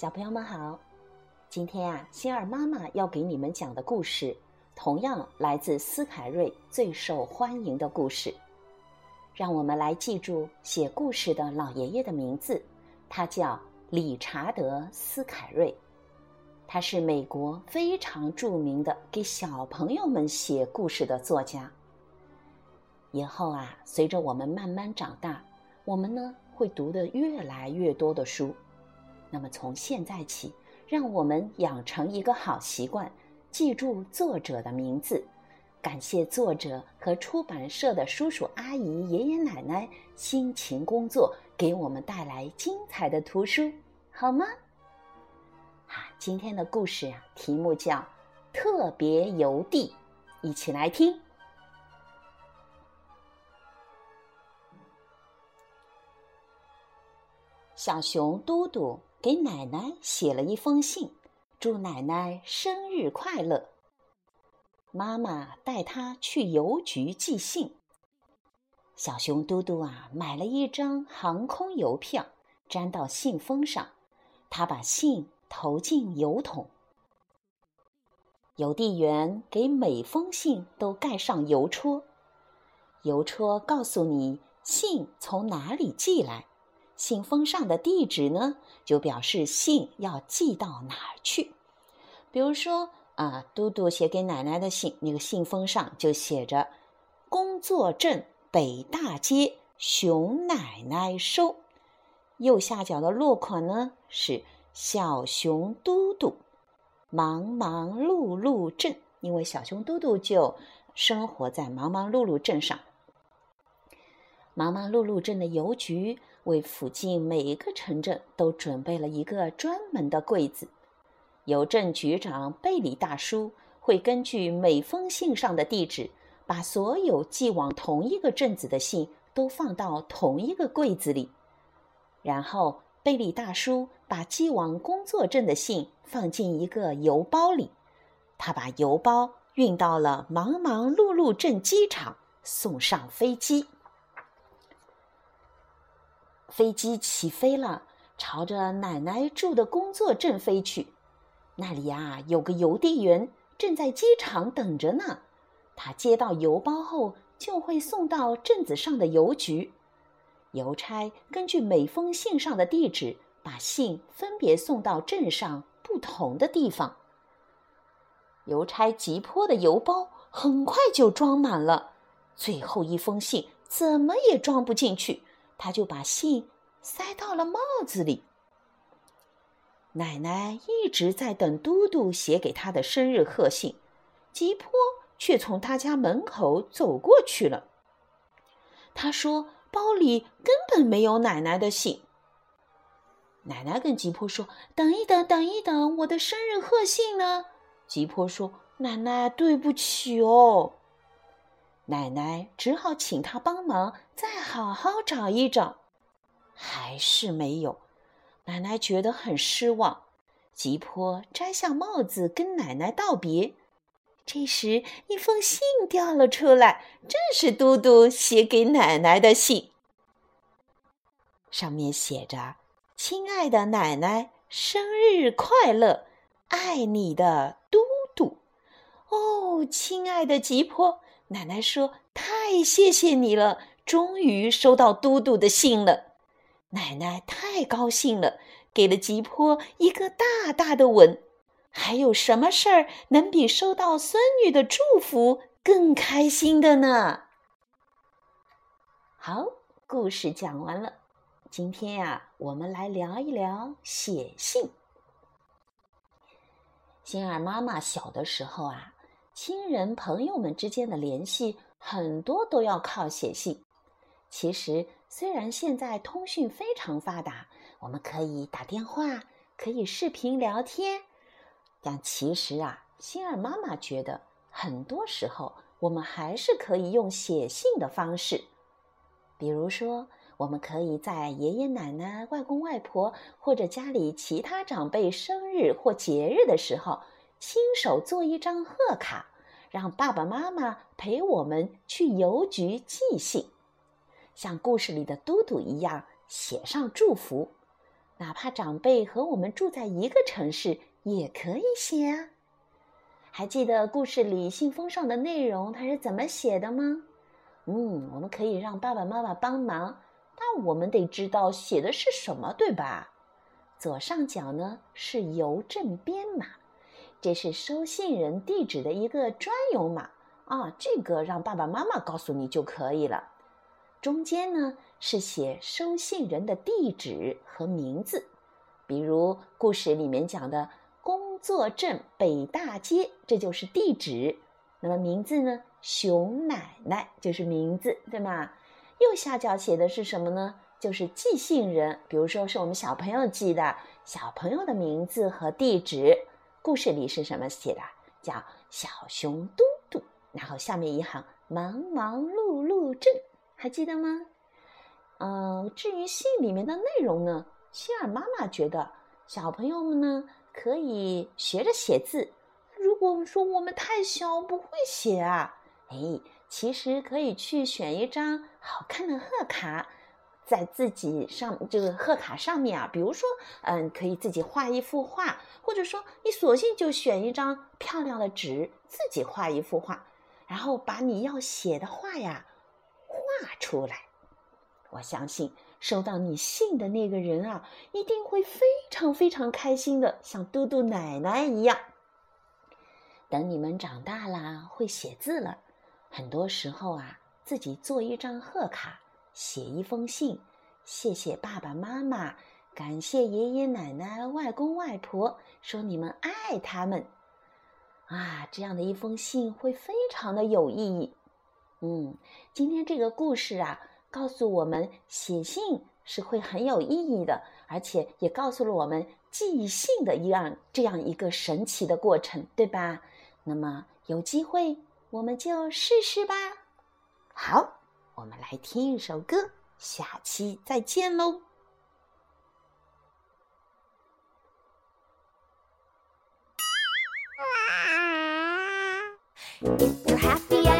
小朋友们好，今天啊，星儿妈妈要给你们讲的故事，同样来自斯凯瑞最受欢迎的故事。让我们来记住写故事的老爷爷的名字，他叫理查德·斯凯瑞，他是美国非常著名的给小朋友们写故事的作家。以后啊，随着我们慢慢长大，我们呢会读的越来越多的书。那么从现在起，让我们养成一个好习惯，记住作者的名字，感谢作者和出版社的叔叔阿姨、爷爷奶奶辛勤工作，给我们带来精彩的图书，好吗？啊，今天的故事呀，题目叫《特别邮递》，一起来听。小熊嘟嘟。给奶奶写了一封信，祝奶奶生日快乐。妈妈带他去邮局寄信。小熊嘟嘟啊，买了一张航空邮票，粘到信封上。他把信投进邮筒。邮递员给每封信都盖上邮戳，邮戳告诉你信从哪里寄来。信封上的地址呢，就表示信要寄到哪儿去。比如说啊，嘟嘟写给奶奶的信，那个信封上就写着“工作镇北大街熊奶奶收”。右下角的落款呢是“小熊嘟嘟忙忙碌碌镇”，因为小熊嘟嘟就生活在忙忙碌碌镇上。忙忙碌碌镇的邮局。为附近每一个城镇都准备了一个专门的柜子，邮政局长贝里大叔会根据每封信上的地址，把所有寄往同一个镇子的信都放到同一个柜子里。然后，贝里大叔把寄往工作镇的信放进一个邮包里，他把邮包运到了忙忙碌碌镇机场，送上飞机。飞机起飞了，朝着奶奶住的工作镇飞去。那里呀，有个邮递员正在机场等着呢。他接到邮包后，就会送到镇子上的邮局。邮差根据每封信上的地址，把信分别送到镇上不同的地方。邮差急迫的邮包很快就装满了，最后一封信怎么也装不进去。他就把信塞到了帽子里。奶奶一直在等嘟嘟写给他的生日贺信，吉坡却从他家门口走过去了。他说：“包里根本没有奶奶的信。”奶奶跟吉坡说：“等一等，等一等，我的生日贺信呢？”吉坡说：“奶奶，对不起哦。”奶奶只好请他帮忙，再好好找一找，还是没有。奶奶觉得很失望，吉坡摘下帽子跟奶奶道别。这时，一封信掉了出来，正是嘟嘟写给奶奶的信。上面写着：“亲爱的奶奶，生日快乐！爱你的嘟嘟。”哦，亲爱的吉坡。奶奶说：“太谢谢你了，终于收到嘟嘟的信了。”奶奶太高兴了，给了吉坡一个大大的吻。还有什么事儿能比收到孙女的祝福更开心的呢？好，故事讲完了。今天呀，我们来聊一聊写信。星儿妈妈小的时候啊。亲人朋友们之间的联系很多都要靠写信。其实，虽然现在通讯非常发达，我们可以打电话，可以视频聊天，但其实啊，心儿妈妈觉得，很多时候我们还是可以用写信的方式。比如说，我们可以在爷爷奶奶、外公外婆或者家里其他长辈生日或节日的时候，亲手做一张贺卡。让爸爸妈妈陪我们去邮局寄信，像故事里的嘟嘟一样写上祝福。哪怕长辈和我们住在一个城市，也可以写啊。还记得故事里信封上的内容它是怎么写的吗？嗯，我们可以让爸爸妈妈帮忙，但我们得知道写的是什么，对吧？左上角呢是邮政编码，这是收信人地址的一个专有码啊，这个让爸爸妈妈告诉你就可以了。中间呢是写收信人的地址和名字，比如故事里面讲的工作镇北大街，这就是地址。那么名字呢，熊奶奶就是名字，对吗？右下角写的是什么呢？就是寄信人，比如说是我们小朋友寄的，小朋友的名字和地址。故事里是什么写的？叫小熊嘟嘟，然后下面一行忙忙碌碌镇。还记得吗？嗯，至于信里面的内容呢，希尔妈妈觉得小朋友们呢可以学着写字。如果说我们太小不会写啊，哎，其实可以去选一张好看的贺卡，在自己上这个贺卡上面啊，比如说，嗯，可以自己画一幅画，或者说你索性就选一张漂亮的纸，自己画一幅画，然后把你要写的话呀。画出来，我相信收到你信的那个人啊，一定会非常非常开心的，像嘟嘟奶奶一样。等你们长大了，会写字了，很多时候啊，自己做一张贺卡，写一封信，谢谢爸爸妈妈，感谢爷爷奶奶、外公外婆，说你们爱他们，啊，这样的一封信会非常的有意义。嗯，今天这个故事啊，告诉我们写信是会很有意义的，而且也告诉了我们寄信的一样这样一个神奇的过程，对吧？那么有机会我们就试试吧。好，我们来听一首歌，下期再见喽。If you're happy and